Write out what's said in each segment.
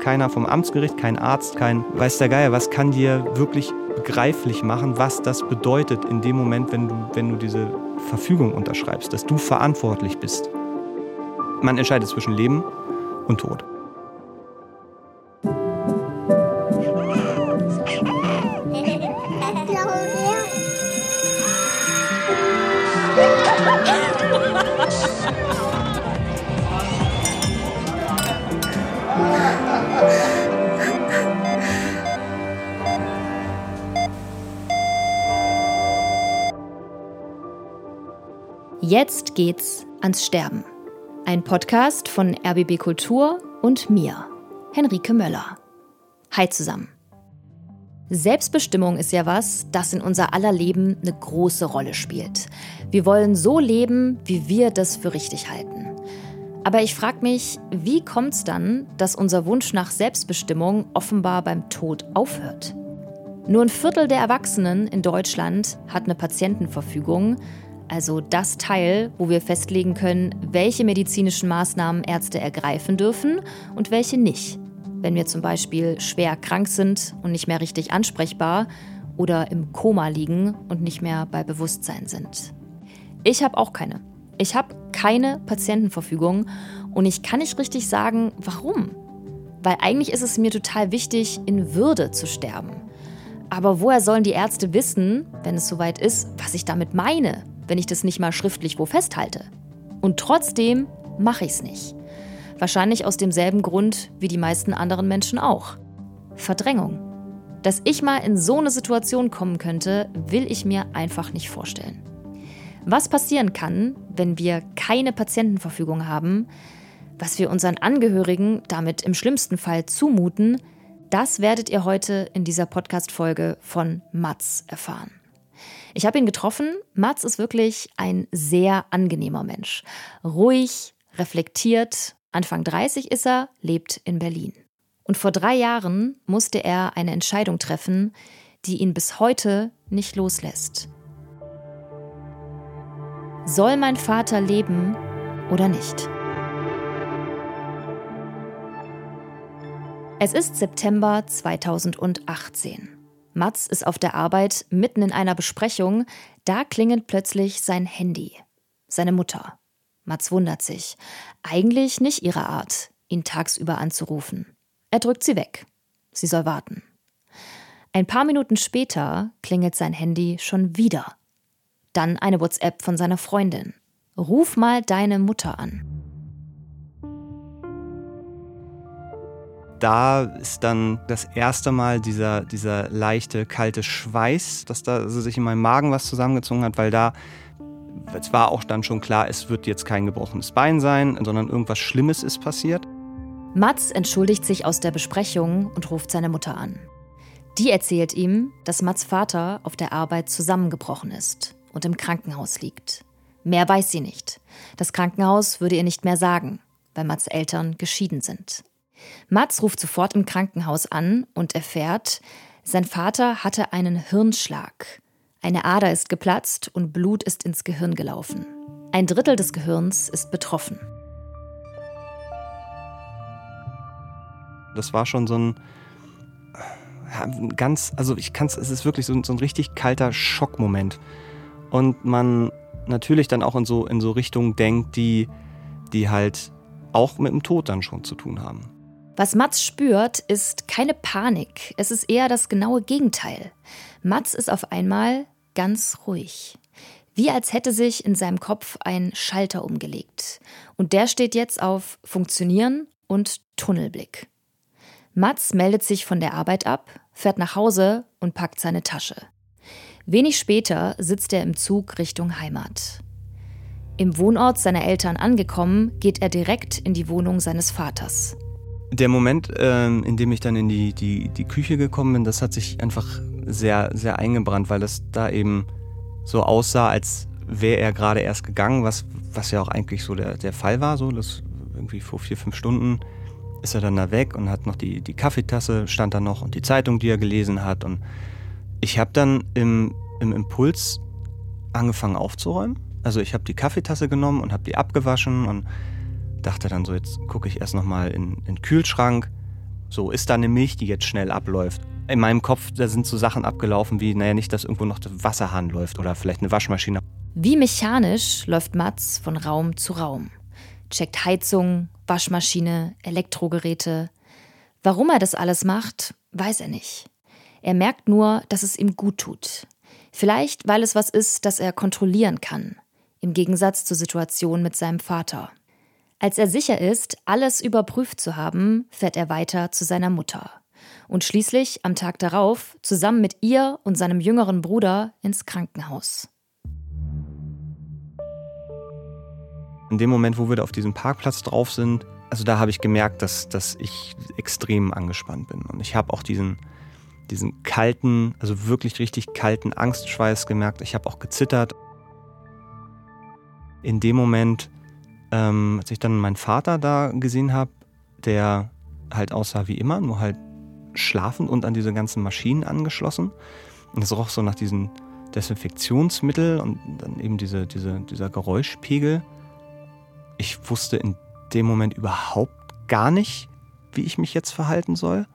Keiner vom Amtsgericht, kein Arzt, kein weiß der Geier, was kann dir wirklich begreiflich machen, was das bedeutet in dem Moment, wenn du, wenn du diese Verfügung unterschreibst, dass du verantwortlich bist. Man entscheidet zwischen Leben und Tod. Jetzt geht's ans Sterben. Ein Podcast von RBB Kultur und mir, Henrike Möller. Hi zusammen. Selbstbestimmung ist ja was, das in unser aller Leben eine große Rolle spielt. Wir wollen so leben, wie wir das für richtig halten. Aber ich frage mich, wie kommt es dann, dass unser Wunsch nach Selbstbestimmung offenbar beim Tod aufhört? Nur ein Viertel der Erwachsenen in Deutschland hat eine Patientenverfügung, also das Teil, wo wir festlegen können, welche medizinischen Maßnahmen Ärzte ergreifen dürfen und welche nicht. Wenn wir zum Beispiel schwer krank sind und nicht mehr richtig ansprechbar oder im Koma liegen und nicht mehr bei Bewusstsein sind. Ich habe auch keine. Ich habe keine Patientenverfügung und ich kann nicht richtig sagen, warum. Weil eigentlich ist es mir total wichtig, in Würde zu sterben. Aber woher sollen die Ärzte wissen, wenn es soweit ist, was ich damit meine? Wenn ich das nicht mal schriftlich wo festhalte. Und trotzdem mache ich es nicht. Wahrscheinlich aus demselben Grund wie die meisten anderen Menschen auch. Verdrängung. Dass ich mal in so eine Situation kommen könnte, will ich mir einfach nicht vorstellen. Was passieren kann, wenn wir keine Patientenverfügung haben, was wir unseren Angehörigen damit im schlimmsten Fall zumuten, das werdet ihr heute in dieser Podcast-Folge von Mats erfahren. Ich habe ihn getroffen. Mats ist wirklich ein sehr angenehmer Mensch. Ruhig, reflektiert, Anfang 30 ist er, lebt in Berlin. Und vor drei Jahren musste er eine Entscheidung treffen, die ihn bis heute nicht loslässt. Soll mein Vater leben oder nicht? Es ist September 2018. Mats ist auf der Arbeit mitten in einer Besprechung, da klingelt plötzlich sein Handy. Seine Mutter. Mats wundert sich. Eigentlich nicht ihre Art, ihn tagsüber anzurufen. Er drückt sie weg. Sie soll warten. Ein paar Minuten später klingelt sein Handy schon wieder. Dann eine WhatsApp von seiner Freundin. Ruf mal deine Mutter an. Da ist dann das erste Mal dieser, dieser leichte, kalte Schweiß, dass da also sich in meinem Magen was zusammengezogen hat, weil da es war auch dann schon klar, es wird jetzt kein gebrochenes Bein sein, sondern irgendwas Schlimmes ist passiert. Mats entschuldigt sich aus der Besprechung und ruft seine Mutter an. Die erzählt ihm, dass Mats Vater auf der Arbeit zusammengebrochen ist und im Krankenhaus liegt. Mehr weiß sie nicht. Das Krankenhaus würde ihr nicht mehr sagen, weil Mats Eltern geschieden sind. Mats ruft sofort im Krankenhaus an und erfährt, sein Vater hatte einen Hirnschlag. Eine Ader ist geplatzt und Blut ist ins Gehirn gelaufen. Ein Drittel des Gehirns ist betroffen. Das war schon so ein ganz, also ich kann es, es ist wirklich so, so ein richtig kalter Schockmoment. Und man natürlich dann auch in so, in so Richtungen denkt, die, die halt auch mit dem Tod dann schon zu tun haben. Was Mats spürt, ist keine Panik. Es ist eher das genaue Gegenteil. Mats ist auf einmal ganz ruhig. Wie als hätte sich in seinem Kopf ein Schalter umgelegt. Und der steht jetzt auf Funktionieren und Tunnelblick. Mats meldet sich von der Arbeit ab, fährt nach Hause und packt seine Tasche. Wenig später sitzt er im Zug Richtung Heimat. Im Wohnort seiner Eltern angekommen, geht er direkt in die Wohnung seines Vaters. Der Moment, ähm, in dem ich dann in die, die, die Küche gekommen bin, das hat sich einfach sehr, sehr eingebrannt, weil das da eben so aussah, als wäre er gerade erst gegangen, was, was ja auch eigentlich so der, der Fall war. So, das irgendwie vor vier, fünf Stunden ist er dann da weg und hat noch die, die Kaffeetasse, stand da noch und die Zeitung, die er gelesen hat. Und ich habe dann im, im Impuls angefangen aufzuräumen. Also ich habe die Kaffeetasse genommen und habe die abgewaschen und dachte dann so, jetzt gucke ich erst nochmal in, in den Kühlschrank. So, ist da eine Milch, die jetzt schnell abläuft? In meinem Kopf, da sind so Sachen abgelaufen wie, naja, nicht, dass irgendwo noch der Wasserhahn läuft oder vielleicht eine Waschmaschine. Wie mechanisch läuft Mats von Raum zu Raum. Checkt Heizung, Waschmaschine, Elektrogeräte. Warum er das alles macht, weiß er nicht. Er merkt nur, dass es ihm gut tut. Vielleicht, weil es was ist, das er kontrollieren kann. Im Gegensatz zur Situation mit seinem Vater. Als er sicher ist, alles überprüft zu haben, fährt er weiter zu seiner Mutter. Und schließlich am Tag darauf zusammen mit ihr und seinem jüngeren Bruder ins Krankenhaus. In dem Moment, wo wir da auf diesem Parkplatz drauf sind, also da habe ich gemerkt, dass, dass ich extrem angespannt bin. Und ich habe auch diesen, diesen kalten, also wirklich richtig kalten Angstschweiß gemerkt. Ich habe auch gezittert. In dem Moment ähm, als ich dann meinen Vater da gesehen habe, der halt aussah wie immer, nur halt schlafend und an diese ganzen Maschinen angeschlossen. Und es roch so nach diesen Desinfektionsmittel und dann eben diese, diese, dieser Geräuschpegel. Ich wusste in dem Moment überhaupt gar nicht, wie ich mich jetzt verhalten soll.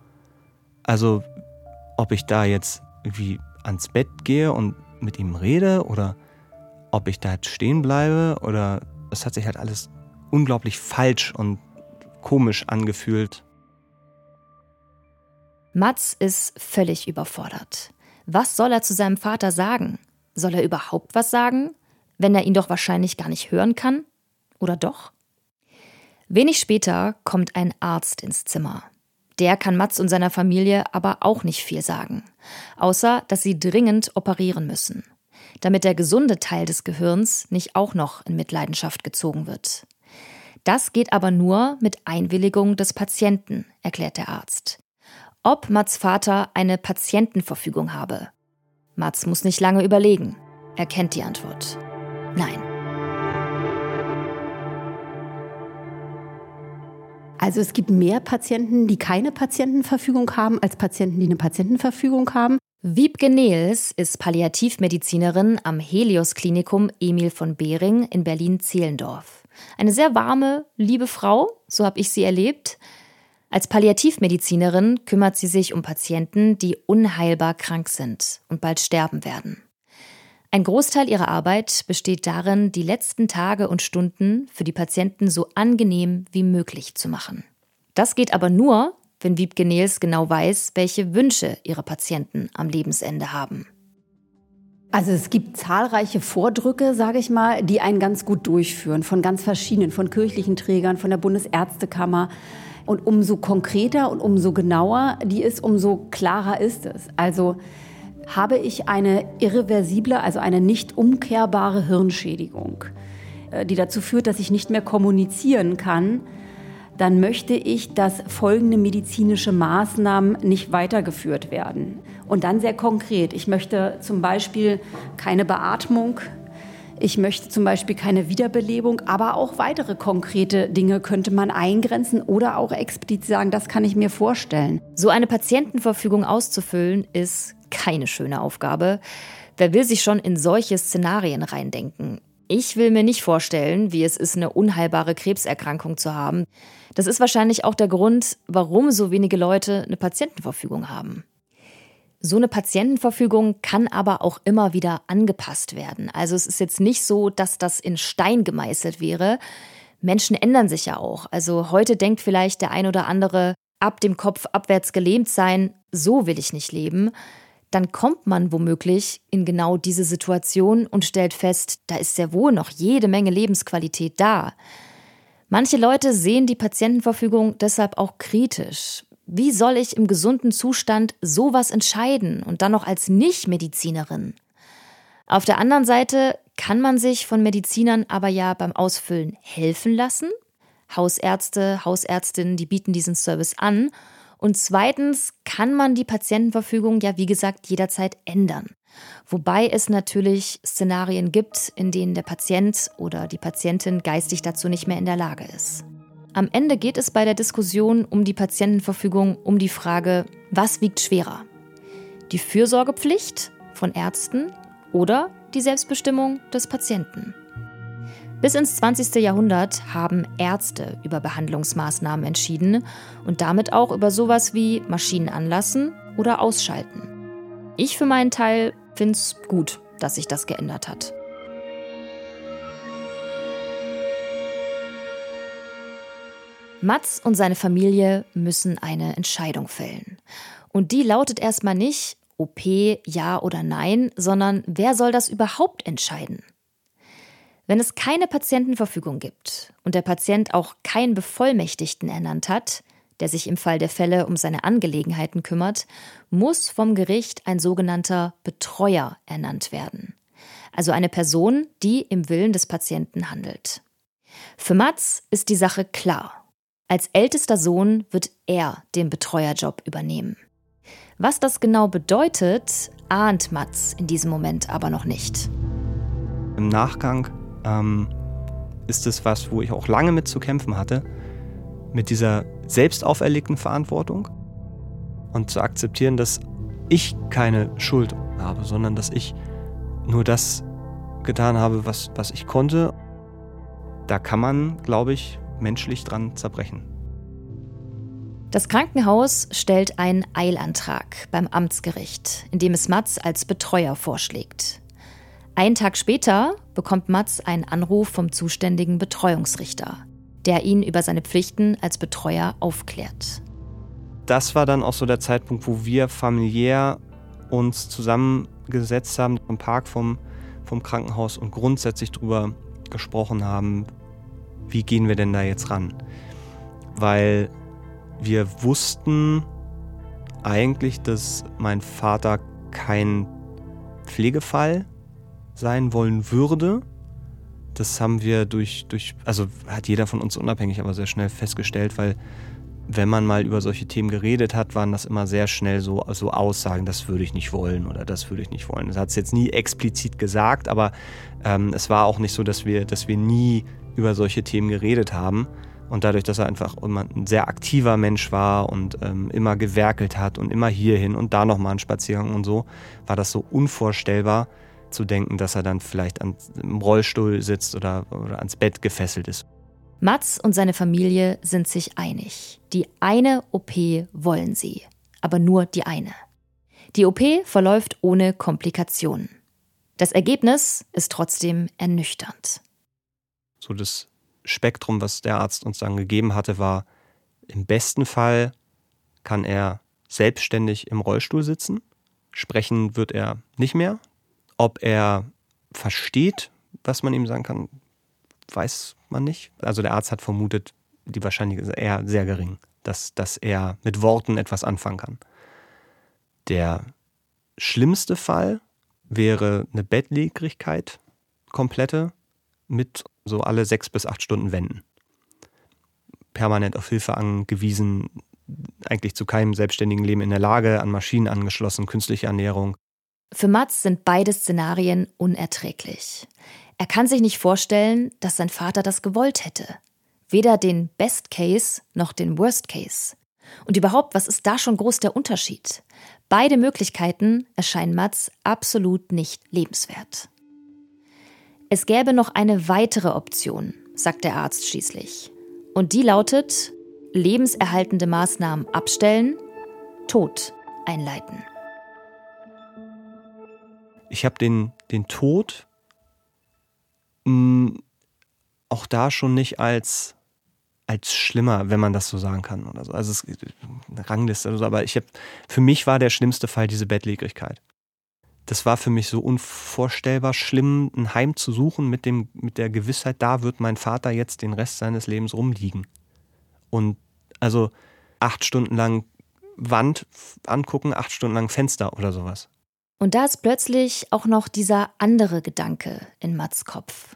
Also, ob ich da jetzt irgendwie ans Bett gehe und mit ihm rede oder ob ich da jetzt stehen bleibe oder es hat sich halt alles unglaublich falsch und komisch angefühlt. Mats ist völlig überfordert. Was soll er zu seinem Vater sagen? Soll er überhaupt was sagen, wenn er ihn doch wahrscheinlich gar nicht hören kann? Oder doch? Wenig später kommt ein Arzt ins Zimmer. Der kann Mats und seiner Familie aber auch nicht viel sagen, außer dass sie dringend operieren müssen damit der gesunde Teil des Gehirns nicht auch noch in Mitleidenschaft gezogen wird. Das geht aber nur mit Einwilligung des Patienten, erklärt der Arzt. Ob Mats Vater eine Patientenverfügung habe. Mats muss nicht lange überlegen. Er kennt die Antwort. Nein. Also es gibt mehr Patienten, die keine Patientenverfügung haben, als Patienten, die eine Patientenverfügung haben. Wiebke Nehls ist Palliativmedizinerin am Helios Klinikum Emil von Behring in Berlin-Zehlendorf. Eine sehr warme, liebe Frau, so habe ich sie erlebt. Als Palliativmedizinerin kümmert sie sich um Patienten, die unheilbar krank sind und bald sterben werden. Ein Großteil ihrer Arbeit besteht darin, die letzten Tage und Stunden für die Patienten so angenehm wie möglich zu machen. Das geht aber nur, wenn Wiebke Nils genau weiß, welche Wünsche ihre Patienten am Lebensende haben. Also es gibt zahlreiche Vordrücke, sage ich mal, die einen ganz gut durchführen, von ganz verschiedenen, von kirchlichen Trägern, von der Bundesärztekammer. Und umso konkreter und umso genauer die ist, umso klarer ist es. Also habe ich eine irreversible, also eine nicht umkehrbare Hirnschädigung, äh, die dazu führt, dass ich nicht mehr kommunizieren kann, dann möchte ich, dass folgende medizinische Maßnahmen nicht weitergeführt werden. Und dann sehr konkret. Ich möchte zum Beispiel keine Beatmung. Ich möchte zum Beispiel keine Wiederbelebung, aber auch weitere konkrete Dinge könnte man eingrenzen oder auch explizit sagen, das kann ich mir vorstellen. So eine Patientenverfügung auszufüllen, ist keine schöne Aufgabe. Wer will sich schon in solche Szenarien reindenken? Ich will mir nicht vorstellen, wie es ist, eine unheilbare Krebserkrankung zu haben. Das ist wahrscheinlich auch der Grund, warum so wenige Leute eine Patientenverfügung haben. So eine Patientenverfügung kann aber auch immer wieder angepasst werden. Also es ist jetzt nicht so, dass das in Stein gemeißelt wäre. Menschen ändern sich ja auch. Also heute denkt vielleicht der ein oder andere, ab dem Kopf abwärts gelähmt sein, so will ich nicht leben dann kommt man womöglich in genau diese Situation und stellt fest, da ist sehr wohl noch jede Menge Lebensqualität da. Manche Leute sehen die Patientenverfügung deshalb auch kritisch. Wie soll ich im gesunden Zustand sowas entscheiden und dann noch als Nichtmedizinerin? Auf der anderen Seite kann man sich von Medizinern aber ja beim Ausfüllen helfen lassen. Hausärzte, Hausärztinnen, die bieten diesen Service an und zweitens kann man die Patientenverfügung ja, wie gesagt, jederzeit ändern. Wobei es natürlich Szenarien gibt, in denen der Patient oder die Patientin geistig dazu nicht mehr in der Lage ist. Am Ende geht es bei der Diskussion um die Patientenverfügung um die Frage, was wiegt schwerer? Die Fürsorgepflicht von Ärzten oder die Selbstbestimmung des Patienten? Bis ins 20. Jahrhundert haben Ärzte über Behandlungsmaßnahmen entschieden und damit auch über sowas wie Maschinen anlassen oder ausschalten. Ich für meinen Teil finde es gut, dass sich das geändert hat. Mats und seine Familie müssen eine Entscheidung fällen. Und die lautet erstmal nicht OP ja oder nein, sondern wer soll das überhaupt entscheiden? Wenn es keine Patientenverfügung gibt und der Patient auch keinen Bevollmächtigten ernannt hat, der sich im Fall der Fälle um seine Angelegenheiten kümmert, muss vom Gericht ein sogenannter Betreuer ernannt werden. Also eine Person, die im Willen des Patienten handelt. Für Mats ist die Sache klar. Als ältester Sohn wird er den Betreuerjob übernehmen. Was das genau bedeutet, ahnt Mats in diesem Moment aber noch nicht. Im Nachgang ähm, ist es was, wo ich auch lange mit zu kämpfen hatte, mit dieser selbst auferlegten Verantwortung und zu akzeptieren, dass ich keine Schuld habe, sondern dass ich nur das getan habe, was, was ich konnte. Da kann man, glaube ich, menschlich dran zerbrechen. Das Krankenhaus stellt einen Eilantrag beim Amtsgericht, in dem es Mats als Betreuer vorschlägt. Einen Tag später bekommt Mats einen Anruf vom zuständigen Betreuungsrichter, der ihn über seine Pflichten als Betreuer aufklärt. Das war dann auch so der Zeitpunkt, wo wir familiär uns zusammengesetzt haben im Park vom, vom Krankenhaus und grundsätzlich darüber gesprochen haben, wie gehen wir denn da jetzt ran? Weil wir wussten eigentlich, dass mein Vater kein Pflegefall sein wollen würde. Das haben wir durch, durch, also hat jeder von uns unabhängig, aber sehr schnell festgestellt, weil wenn man mal über solche Themen geredet hat, waren das immer sehr schnell so, so Aussagen, das würde ich nicht wollen oder das würde ich nicht wollen. Das hat es jetzt nie explizit gesagt, aber ähm, es war auch nicht so, dass wir, dass wir nie über solche Themen geredet haben. Und dadurch, dass er einfach immer ein sehr aktiver Mensch war und ähm, immer gewerkelt hat und immer hierhin und da nochmal einen Spaziergang und so, war das so unvorstellbar, zu denken, dass er dann vielleicht an, im Rollstuhl sitzt oder, oder ans Bett gefesselt ist. Mats und seine Familie sind sich einig. Die eine OP wollen sie, aber nur die eine. Die OP verläuft ohne Komplikationen. Das Ergebnis ist trotzdem ernüchternd. So das Spektrum, was der Arzt uns dann gegeben hatte, war, im besten Fall kann er selbstständig im Rollstuhl sitzen. Sprechen wird er nicht mehr. Ob er versteht, was man ihm sagen kann, weiß man nicht. Also der Arzt hat vermutet, die Wahrscheinlichkeit ist eher sehr gering, dass, dass er mit Worten etwas anfangen kann. Der schlimmste Fall wäre eine Bettlägerigkeit, komplette, mit so alle sechs bis acht Stunden Wenden. Permanent auf Hilfe angewiesen, eigentlich zu keinem selbstständigen Leben in der Lage, an Maschinen angeschlossen, künstliche Ernährung. Für Mats sind beide Szenarien unerträglich. Er kann sich nicht vorstellen, dass sein Vater das gewollt hätte. Weder den Best Case noch den Worst Case. Und überhaupt, was ist da schon groß der Unterschied? Beide Möglichkeiten erscheinen Mats absolut nicht lebenswert. Es gäbe noch eine weitere Option, sagt der Arzt schließlich. Und die lautet, lebenserhaltende Maßnahmen abstellen, Tod einleiten ich habe den, den Tod mh, hm, auch da schon nicht als, als schlimmer, wenn man das so sagen kann oder so. Also es eine Rangliste oder so, aber ich habe, für mich war der schlimmste Fall diese Bettlägerigkeit. Das war für mich so unvorstellbar schlimm, ein Heim zu suchen mit, dem, mit der Gewissheit, da wird mein Vater jetzt den Rest seines Lebens rumliegen. Und also acht Stunden lang Wand angucken, acht Stunden lang Fenster oder sowas. Und da ist plötzlich auch noch dieser andere Gedanke in Mats Kopf.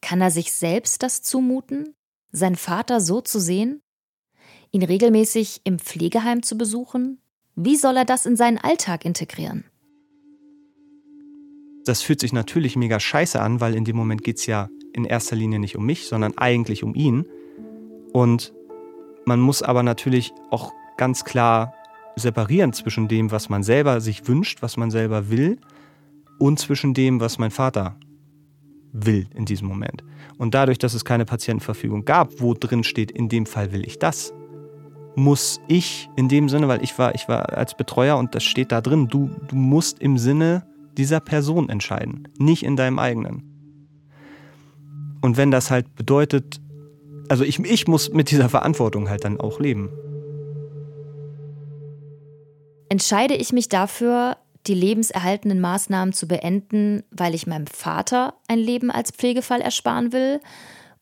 Kann er sich selbst das zumuten, seinen Vater so zu sehen? Ihn regelmäßig im Pflegeheim zu besuchen? Wie soll er das in seinen Alltag integrieren? Das fühlt sich natürlich mega scheiße an, weil in dem Moment geht es ja in erster Linie nicht um mich, sondern eigentlich um ihn. Und man muss aber natürlich auch ganz klar separieren zwischen dem, was man selber sich wünscht, was man selber will, und zwischen dem, was mein Vater will in diesem Moment. Und dadurch, dass es keine Patientenverfügung gab, wo drin steht, in dem Fall will ich das, muss ich in dem Sinne, weil ich war, ich war als Betreuer und das steht da drin, du, du musst im Sinne dieser Person entscheiden, nicht in deinem eigenen. Und wenn das halt bedeutet, also ich, ich muss mit dieser Verantwortung halt dann auch leben. Entscheide ich mich dafür, die lebenserhaltenden Maßnahmen zu beenden, weil ich meinem Vater ein Leben als Pflegefall ersparen will?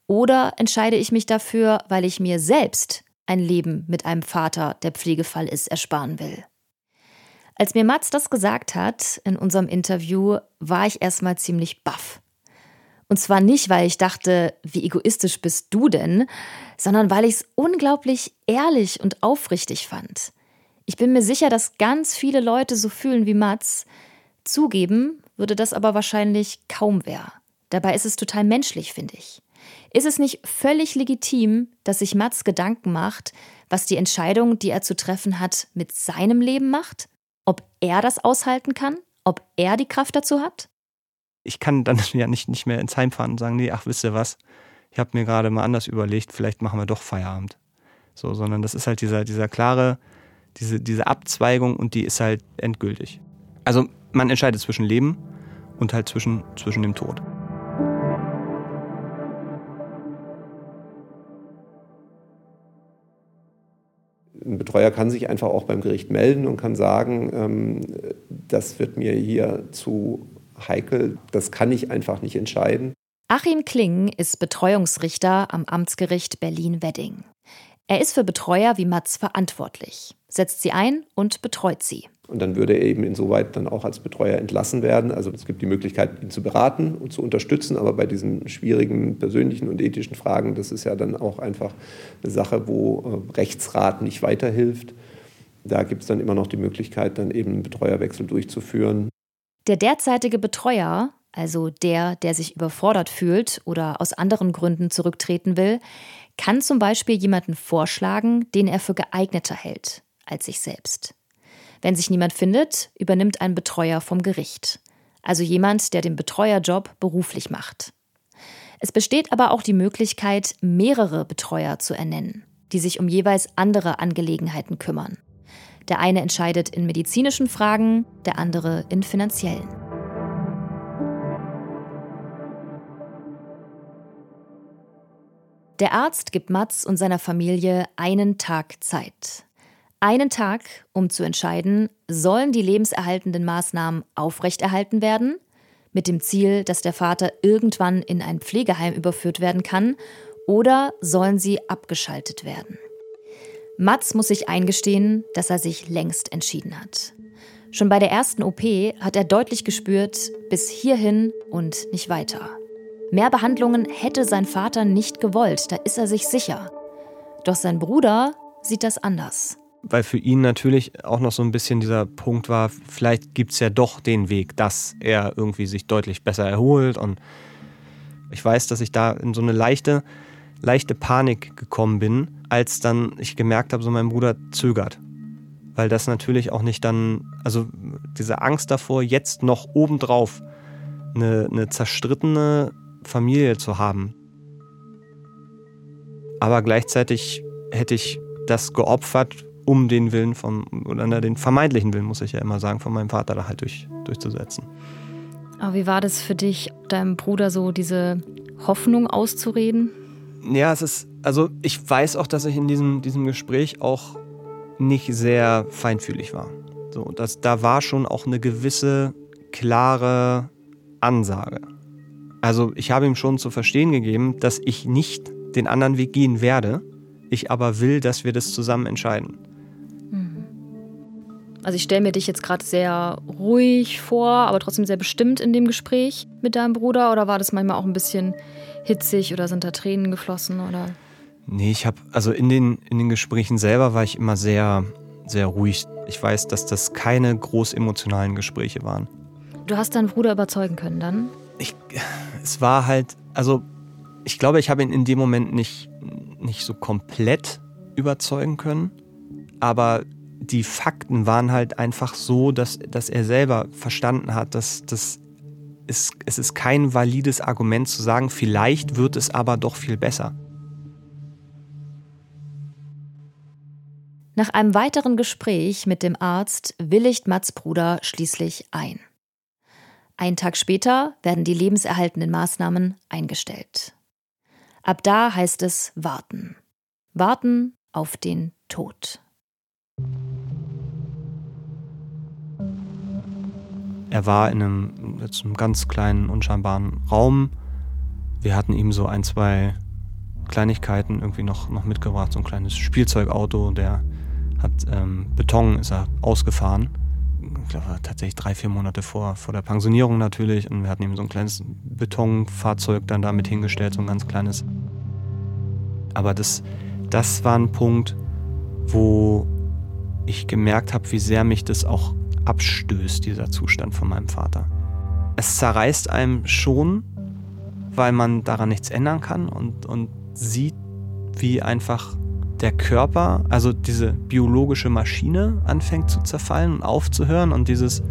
Oder entscheide ich mich dafür, weil ich mir selbst ein Leben mit einem Vater, der Pflegefall ist, ersparen will? Als mir Mats das gesagt hat in unserem Interview, war ich erstmal ziemlich baff. Und zwar nicht, weil ich dachte, wie egoistisch bist du denn, sondern weil ich es unglaublich ehrlich und aufrichtig fand. Ich bin mir sicher, dass ganz viele Leute so fühlen wie Mats. Zugeben würde das aber wahrscheinlich kaum wer. Dabei ist es total menschlich, finde ich. Ist es nicht völlig legitim, dass sich Mats Gedanken macht, was die Entscheidung, die er zu treffen hat, mit seinem Leben macht? Ob er das aushalten kann? Ob er die Kraft dazu hat? Ich kann dann ja nicht, nicht mehr ins Heim fahren und sagen, nee, ach, wisst ihr was? Ich habe mir gerade mal anders überlegt, vielleicht machen wir doch Feierabend. So, sondern das ist halt dieser, dieser klare, diese, diese Abzweigung und die ist halt endgültig. Also man entscheidet zwischen Leben und halt zwischen, zwischen dem Tod. Ein Betreuer kann sich einfach auch beim Gericht melden und kann sagen, ähm, das wird mir hier zu heikel, das kann ich einfach nicht entscheiden. Achim Kling ist Betreuungsrichter am Amtsgericht Berlin-Wedding. Er ist für Betreuer wie Mats verantwortlich, setzt sie ein und betreut sie. Und dann würde er eben insoweit dann auch als Betreuer entlassen werden. Also es gibt die Möglichkeit, ihn zu beraten und zu unterstützen, aber bei diesen schwierigen persönlichen und ethischen Fragen, das ist ja dann auch einfach eine Sache, wo äh, Rechtsrat nicht weiterhilft. Da gibt es dann immer noch die Möglichkeit, dann eben einen Betreuerwechsel durchzuführen. Der derzeitige Betreuer, also der, der sich überfordert fühlt oder aus anderen Gründen zurücktreten will, kann zum Beispiel jemanden vorschlagen, den er für geeigneter hält als sich selbst. Wenn sich niemand findet, übernimmt ein Betreuer vom Gericht, also jemand, der den Betreuerjob beruflich macht. Es besteht aber auch die Möglichkeit, mehrere Betreuer zu ernennen, die sich um jeweils andere Angelegenheiten kümmern. Der eine entscheidet in medizinischen Fragen, der andere in finanziellen. Der Arzt gibt Mats und seiner Familie einen Tag Zeit. Einen Tag, um zu entscheiden, sollen die lebenserhaltenden Maßnahmen aufrechterhalten werden, mit dem Ziel, dass der Vater irgendwann in ein Pflegeheim überführt werden kann, oder sollen sie abgeschaltet werden. Mats muss sich eingestehen, dass er sich längst entschieden hat. Schon bei der ersten OP hat er deutlich gespürt, bis hierhin und nicht weiter. Mehr Behandlungen hätte sein Vater nicht gewollt, da ist er sich sicher. Doch sein Bruder sieht das anders. Weil für ihn natürlich auch noch so ein bisschen dieser Punkt war, vielleicht gibt es ja doch den Weg, dass er irgendwie sich deutlich besser erholt. Und ich weiß, dass ich da in so eine leichte, leichte Panik gekommen bin, als dann ich gemerkt habe, so mein Bruder zögert. Weil das natürlich auch nicht dann, also diese Angst davor, jetzt noch obendrauf eine, eine zerstrittene Familie zu haben. Aber gleichzeitig hätte ich das geopfert, um den Willen vom, oder den vermeintlichen Willen, muss ich ja immer sagen, von meinem Vater da halt durch, durchzusetzen. Aber wie war das für dich, deinem Bruder so diese Hoffnung auszureden? Ja, es ist, also ich weiß auch, dass ich in diesem, diesem Gespräch auch nicht sehr feinfühlig war. So, das, da war schon auch eine gewisse klare Ansage. Also ich habe ihm schon zu verstehen gegeben, dass ich nicht den anderen Weg gehen werde, ich aber will, dass wir das zusammen entscheiden. Also ich stelle mir dich jetzt gerade sehr ruhig vor, aber trotzdem sehr bestimmt in dem Gespräch mit deinem Bruder oder war das manchmal auch ein bisschen hitzig oder sind da Tränen geflossen oder? Nee, ich habe also in den in den Gesprächen selber war ich immer sehr sehr ruhig. Ich weiß, dass das keine groß emotionalen Gespräche waren. Du hast deinen Bruder überzeugen können dann? Ich, es war halt, also ich glaube, ich habe ihn in dem Moment nicht, nicht so komplett überzeugen können, aber die Fakten waren halt einfach so, dass, dass er selber verstanden hat, dass, dass ist, es ist kein valides Argument zu sagen, vielleicht wird es aber doch viel besser. Nach einem weiteren Gespräch mit dem Arzt willigt Mats Bruder schließlich ein. Einen Tag später werden die lebenserhaltenden Maßnahmen eingestellt. Ab da heißt es warten. Warten auf den Tod. Er war in einem, jetzt einem ganz kleinen, unscheinbaren Raum. Wir hatten ihm so ein, zwei Kleinigkeiten irgendwie noch, noch mitgebracht, so ein kleines Spielzeugauto, der hat ähm, Beton, ist er ausgefahren. Ich glaube, tatsächlich drei, vier Monate vor, vor der Pensionierung natürlich. Und wir hatten ihm so ein kleines Betonfahrzeug dann damit hingestellt, so ein ganz kleines. Aber das, das war ein Punkt, wo ich gemerkt habe, wie sehr mich das auch abstößt, dieser Zustand von meinem Vater. Es zerreißt einem schon, weil man daran nichts ändern kann und, und sieht, wie einfach der Körper, also diese biologische Maschine, anfängt zu zerfallen und aufzuhören und dieses,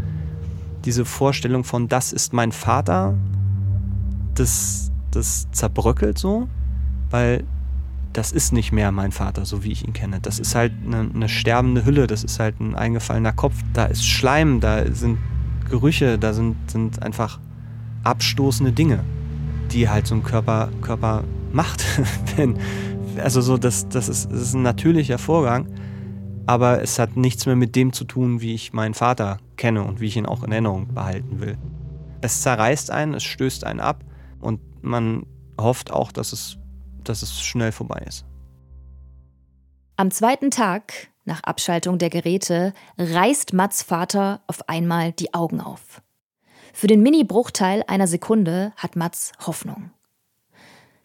diese Vorstellung von, das ist mein Vater, das, das zerbröckelt so, weil das ist nicht mehr mein Vater, so wie ich ihn kenne. Das ist halt eine, eine sterbende Hülle, das ist halt ein eingefallener Kopf, da ist Schleim, da sind Gerüche, da sind, sind einfach abstoßende Dinge, die halt so ein Körper, Körper macht, wenn, also so, das, das, ist, das ist ein natürlicher Vorgang, aber es hat nichts mehr mit dem zu tun, wie ich meinen Vater kenne und wie ich ihn auch in Erinnerung behalten will. Es zerreißt einen, es stößt einen ab und man hofft auch, dass es, dass es schnell vorbei ist. Am zweiten Tag, nach Abschaltung der Geräte, reißt Mats Vater auf einmal die Augen auf. Für den Mini-Bruchteil einer Sekunde hat Mats Hoffnung.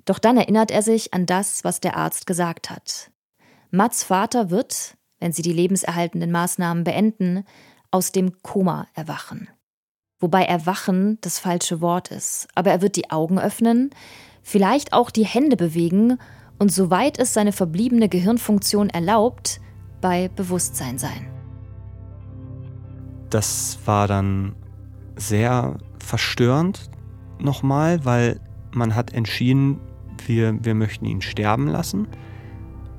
Doch dann erinnert er sich an das, was der Arzt gesagt hat. Mats Vater wird, wenn sie die lebenserhaltenden Maßnahmen beenden, aus dem Koma erwachen. Wobei erwachen das falsche Wort ist, aber er wird die Augen öffnen, vielleicht auch die Hände bewegen und soweit es seine verbliebene Gehirnfunktion erlaubt, bei Bewusstsein sein. Das war dann sehr verstörend nochmal, weil man hat entschieden, wir, wir möchten ihn sterben lassen.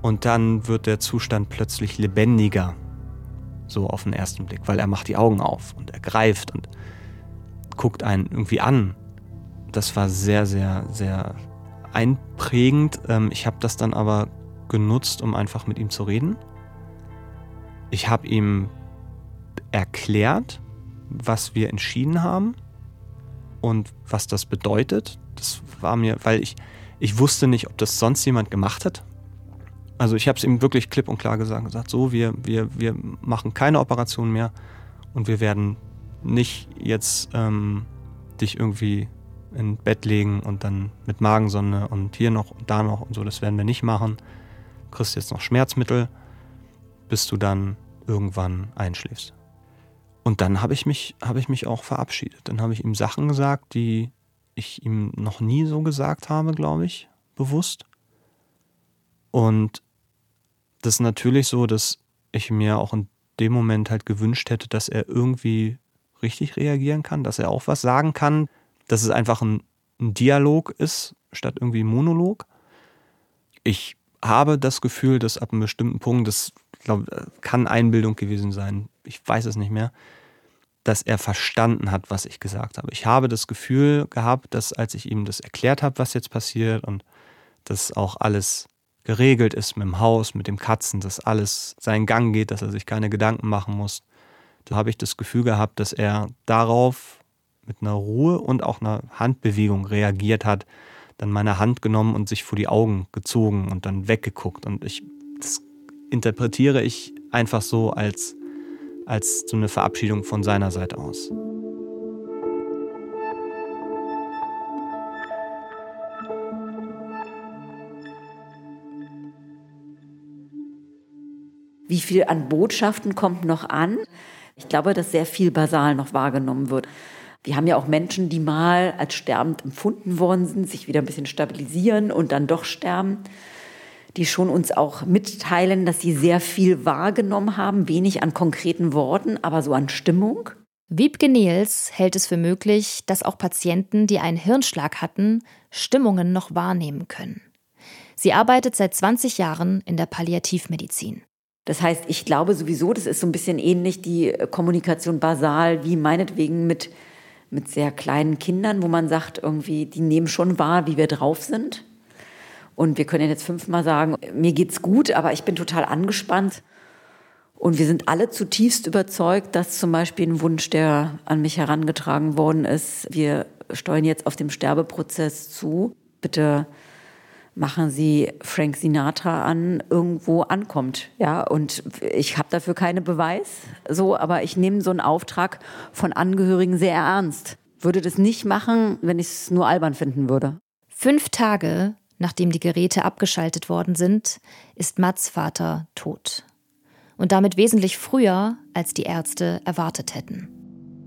Und dann wird der Zustand plötzlich lebendiger, so auf den ersten Blick, weil er macht die Augen auf und er greift und guckt einen irgendwie an. Das war sehr, sehr, sehr einprägend. Ähm, ich habe das dann aber genutzt, um einfach mit ihm zu reden. Ich habe ihm erklärt, was wir entschieden haben und was das bedeutet. Das war mir, weil ich, ich wusste nicht, ob das sonst jemand gemacht hat. Also ich habe es ihm wirklich klipp und klar gesagt, gesagt, so, wir, wir, wir machen keine Operation mehr und wir werden nicht jetzt ähm, dich irgendwie in Bett legen und dann mit Magensonde und hier noch und da noch und so, das werden wir nicht machen. Du kriegst jetzt noch Schmerzmittel, bis du dann irgendwann einschläfst. Und dann habe ich mich, habe ich mich auch verabschiedet. Dann habe ich ihm Sachen gesagt, die ich ihm noch nie so gesagt habe, glaube ich, bewusst. Und das ist natürlich so, dass ich mir auch in dem Moment halt gewünscht hätte, dass er irgendwie richtig reagieren kann, dass er auch was sagen kann, dass es einfach ein, ein Dialog ist, statt irgendwie ein Monolog. Ich habe das Gefühl, dass ab einem bestimmten Punkt, das glaub, kann Einbildung gewesen sein, ich weiß es nicht mehr, dass er verstanden hat, was ich gesagt habe. Ich habe das Gefühl gehabt, dass als ich ihm das erklärt habe, was jetzt passiert und dass auch alles geregelt ist mit dem Haus, mit dem Katzen, dass alles seinen Gang geht, dass er sich keine Gedanken machen muss, da habe ich das Gefühl gehabt, dass er darauf mit einer Ruhe und auch einer Handbewegung reagiert hat, dann meine Hand genommen und sich vor die Augen gezogen und dann weggeguckt. Und ich, das interpretiere ich einfach so als als so eine Verabschiedung von seiner Seite aus. Wie viel an Botschaften kommt noch an? Ich glaube, dass sehr viel basal noch wahrgenommen wird. Wir haben ja auch Menschen, die mal als sterbend empfunden worden sind, sich wieder ein bisschen stabilisieren und dann doch sterben die schon uns auch mitteilen, dass sie sehr viel wahrgenommen haben, wenig an konkreten Worten, aber so an Stimmung. Wiebke Niels hält es für möglich, dass auch Patienten, die einen Hirnschlag hatten, Stimmungen noch wahrnehmen können. Sie arbeitet seit 20 Jahren in der Palliativmedizin. Das heißt, ich glaube sowieso, das ist so ein bisschen ähnlich die Kommunikation basal wie meinetwegen mit, mit sehr kleinen Kindern, wo man sagt, irgendwie, die nehmen schon wahr, wie wir drauf sind. Und wir können jetzt fünfmal sagen, mir geht's gut, aber ich bin total angespannt. Und wir sind alle zutiefst überzeugt, dass zum Beispiel ein Wunsch, der an mich herangetragen worden ist, wir steuern jetzt auf dem Sterbeprozess zu. Bitte machen Sie Frank Sinatra an, irgendwo ankommt. Ja, und ich habe dafür keine Beweis, so, aber ich nehme so einen Auftrag von Angehörigen sehr ernst. Würde das nicht machen, wenn ich es nur albern finden würde. Fünf Tage nachdem die Geräte abgeschaltet worden sind, ist Mats Vater tot und damit wesentlich früher, als die Ärzte erwartet hätten.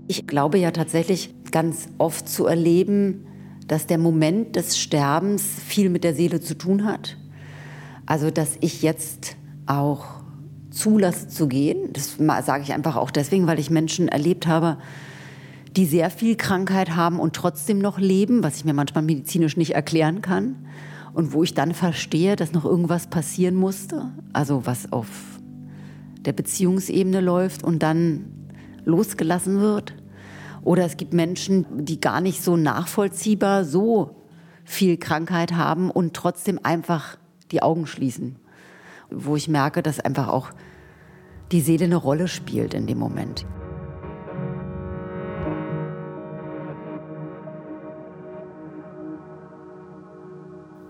Ich glaube ja tatsächlich ganz oft zu erleben, dass der Moment des Sterbens viel mit der Seele zu tun hat. Also, dass ich jetzt auch zulasse zu gehen. Das sage ich einfach auch deswegen, weil ich Menschen erlebt habe, die sehr viel Krankheit haben und trotzdem noch leben, was ich mir manchmal medizinisch nicht erklären kann. Und wo ich dann verstehe, dass noch irgendwas passieren musste, also was auf der Beziehungsebene läuft und dann losgelassen wird. Oder es gibt Menschen, die gar nicht so nachvollziehbar so viel Krankheit haben und trotzdem einfach die Augen schließen. Wo ich merke, dass einfach auch die Seele eine Rolle spielt in dem Moment.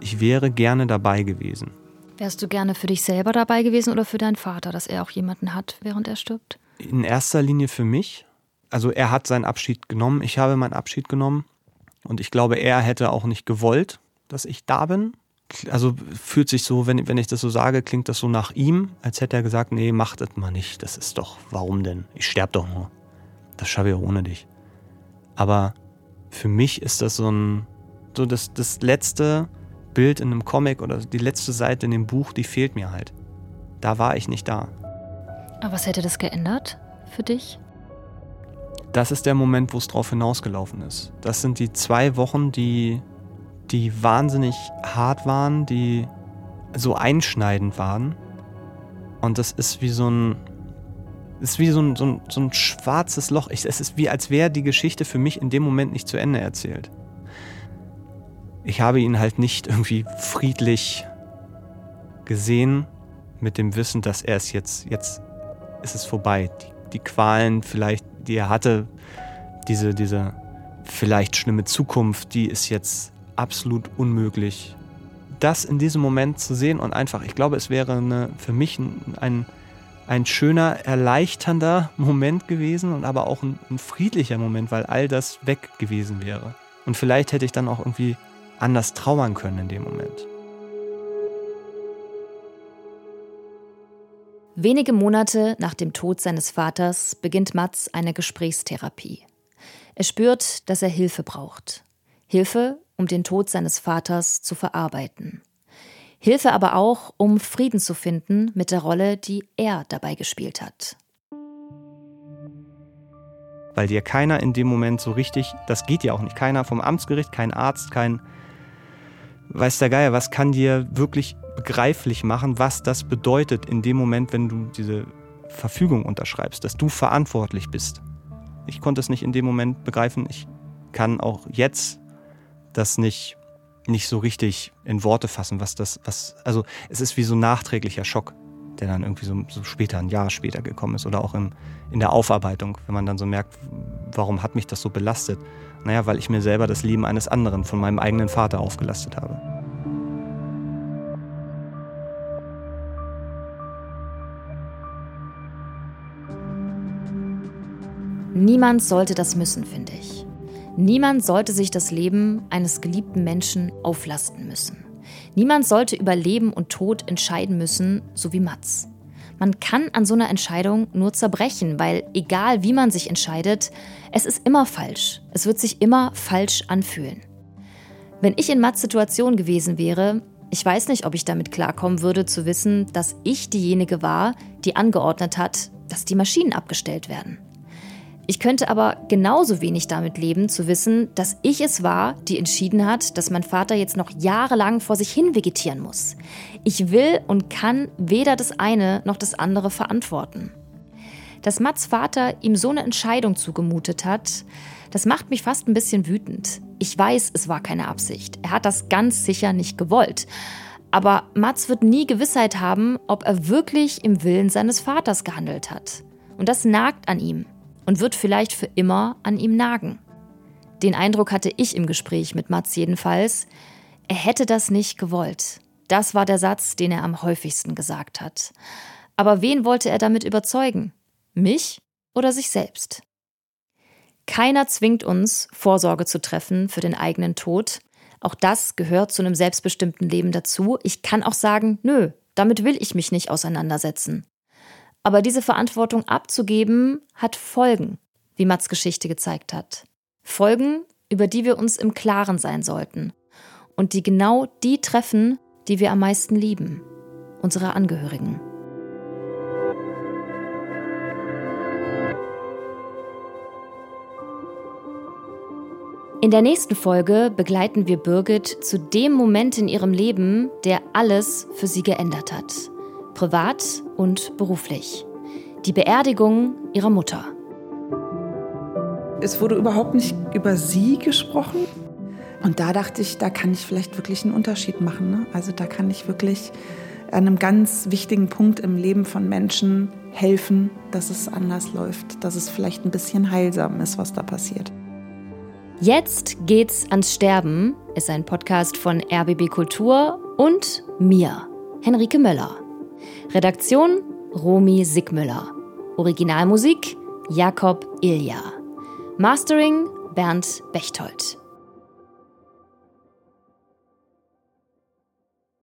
Ich wäre gerne dabei gewesen. Wärst du gerne für dich selber dabei gewesen oder für deinen Vater, dass er auch jemanden hat, während er stirbt? In erster Linie für mich. Also er hat seinen Abschied genommen, ich habe meinen Abschied genommen. Und ich glaube, er hätte auch nicht gewollt, dass ich da bin. Also fühlt sich so, wenn, wenn ich das so sage, klingt das so nach ihm, als hätte er gesagt, nee, mach das mal nicht. Das ist doch, warum denn? Ich sterbe doch nur. Das schaffe ich auch ohne dich. Aber für mich ist das so ein, so das, das letzte, Bild in einem Comic oder die letzte Seite in dem Buch, die fehlt mir halt. Da war ich nicht da. Aber was hätte das geändert für dich? Das ist der Moment, wo es drauf hinausgelaufen ist. Das sind die zwei Wochen, die, die wahnsinnig hart waren, die so einschneidend waren. Und das ist wie so ein, ist wie so ein, so ein, so ein schwarzes Loch. Ich, es ist wie, als wäre die Geschichte für mich in dem Moment nicht zu Ende erzählt ich habe ihn halt nicht irgendwie friedlich gesehen mit dem Wissen, dass er es jetzt, jetzt ist es vorbei. Die, die Qualen vielleicht, die er hatte, diese, diese vielleicht schlimme Zukunft, die ist jetzt absolut unmöglich. Das in diesem Moment zu sehen und einfach, ich glaube, es wäre eine, für mich ein, ein, schöner, erleichternder Moment gewesen und aber auch ein, ein friedlicher Moment, weil all das weg gewesen wäre. Und vielleicht hätte ich dann auch irgendwie anders trauern können in dem Moment. Wenige Monate nach dem Tod seines Vaters beginnt Mats eine Gesprächstherapie. Er spürt, dass er Hilfe braucht. Hilfe, um den Tod seines Vaters zu verarbeiten. Hilfe aber auch, um Frieden zu finden mit der Rolle, die er dabei gespielt hat weil dir keiner in dem Moment so richtig, das geht ja auch nicht, keiner vom Amtsgericht, kein Arzt, kein weiß der Geier, was kann dir wirklich begreiflich machen, was das bedeutet in dem Moment, wenn du diese Verfügung unterschreibst, dass du verantwortlich bist. Ich konnte es nicht in dem Moment begreifen. Ich kann auch jetzt das nicht, nicht so richtig in Worte fassen, was das, was, also es ist wie so ein nachträglicher Schock, der dann irgendwie so, so später, ein Jahr später gekommen ist oder auch im, in der Aufarbeitung, wenn man dann so merkt, warum hat mich das so belastet. Naja, weil ich mir selber das Leben eines anderen von meinem eigenen Vater aufgelastet habe. Niemand sollte das müssen, finde ich. Niemand sollte sich das Leben eines geliebten Menschen auflasten müssen. Niemand sollte über Leben und Tod entscheiden müssen, so wie Mats. Man kann an so einer Entscheidung nur zerbrechen, weil egal wie man sich entscheidet, es ist immer falsch. Es wird sich immer falsch anfühlen. Wenn ich in Mats Situation gewesen wäre, ich weiß nicht, ob ich damit klarkommen würde, zu wissen, dass ich diejenige war, die angeordnet hat, dass die Maschinen abgestellt werden. Ich könnte aber genauso wenig damit leben, zu wissen, dass ich es war, die entschieden hat, dass mein Vater jetzt noch jahrelang vor sich hin vegetieren muss. Ich will und kann weder das eine noch das andere verantworten. Dass Mats Vater ihm so eine Entscheidung zugemutet hat, das macht mich fast ein bisschen wütend. Ich weiß, es war keine Absicht. Er hat das ganz sicher nicht gewollt. Aber Mats wird nie Gewissheit haben, ob er wirklich im Willen seines Vaters gehandelt hat. Und das nagt an ihm und wird vielleicht für immer an ihm nagen. Den Eindruck hatte ich im Gespräch mit Mats jedenfalls. Er hätte das nicht gewollt. Das war der Satz, den er am häufigsten gesagt hat. Aber wen wollte er damit überzeugen? Mich oder sich selbst? Keiner zwingt uns, Vorsorge zu treffen für den eigenen Tod. Auch das gehört zu einem selbstbestimmten Leben dazu. Ich kann auch sagen, nö, damit will ich mich nicht auseinandersetzen. Aber diese Verantwortung abzugeben, hat Folgen, wie Mats Geschichte gezeigt hat. Folgen, über die wir uns im Klaren sein sollten. Und die genau die treffen, die wir am meisten lieben. Unsere Angehörigen. In der nächsten Folge begleiten wir Birgit zu dem Moment in ihrem Leben, der alles für sie geändert hat. Privat und beruflich. Die Beerdigung ihrer Mutter. Es wurde überhaupt nicht über sie gesprochen. Und da dachte ich, da kann ich vielleicht wirklich einen Unterschied machen. Ne? Also da kann ich wirklich an einem ganz wichtigen Punkt im Leben von Menschen helfen, dass es anders läuft, dass es vielleicht ein bisschen heilsam ist, was da passiert. Jetzt geht's ans Sterben ist ein Podcast von RBB Kultur und mir, Henrike Möller. Redaktion Romy Sigmüller. Originalmusik Jakob Ilja. Mastering Bernd Bechtold.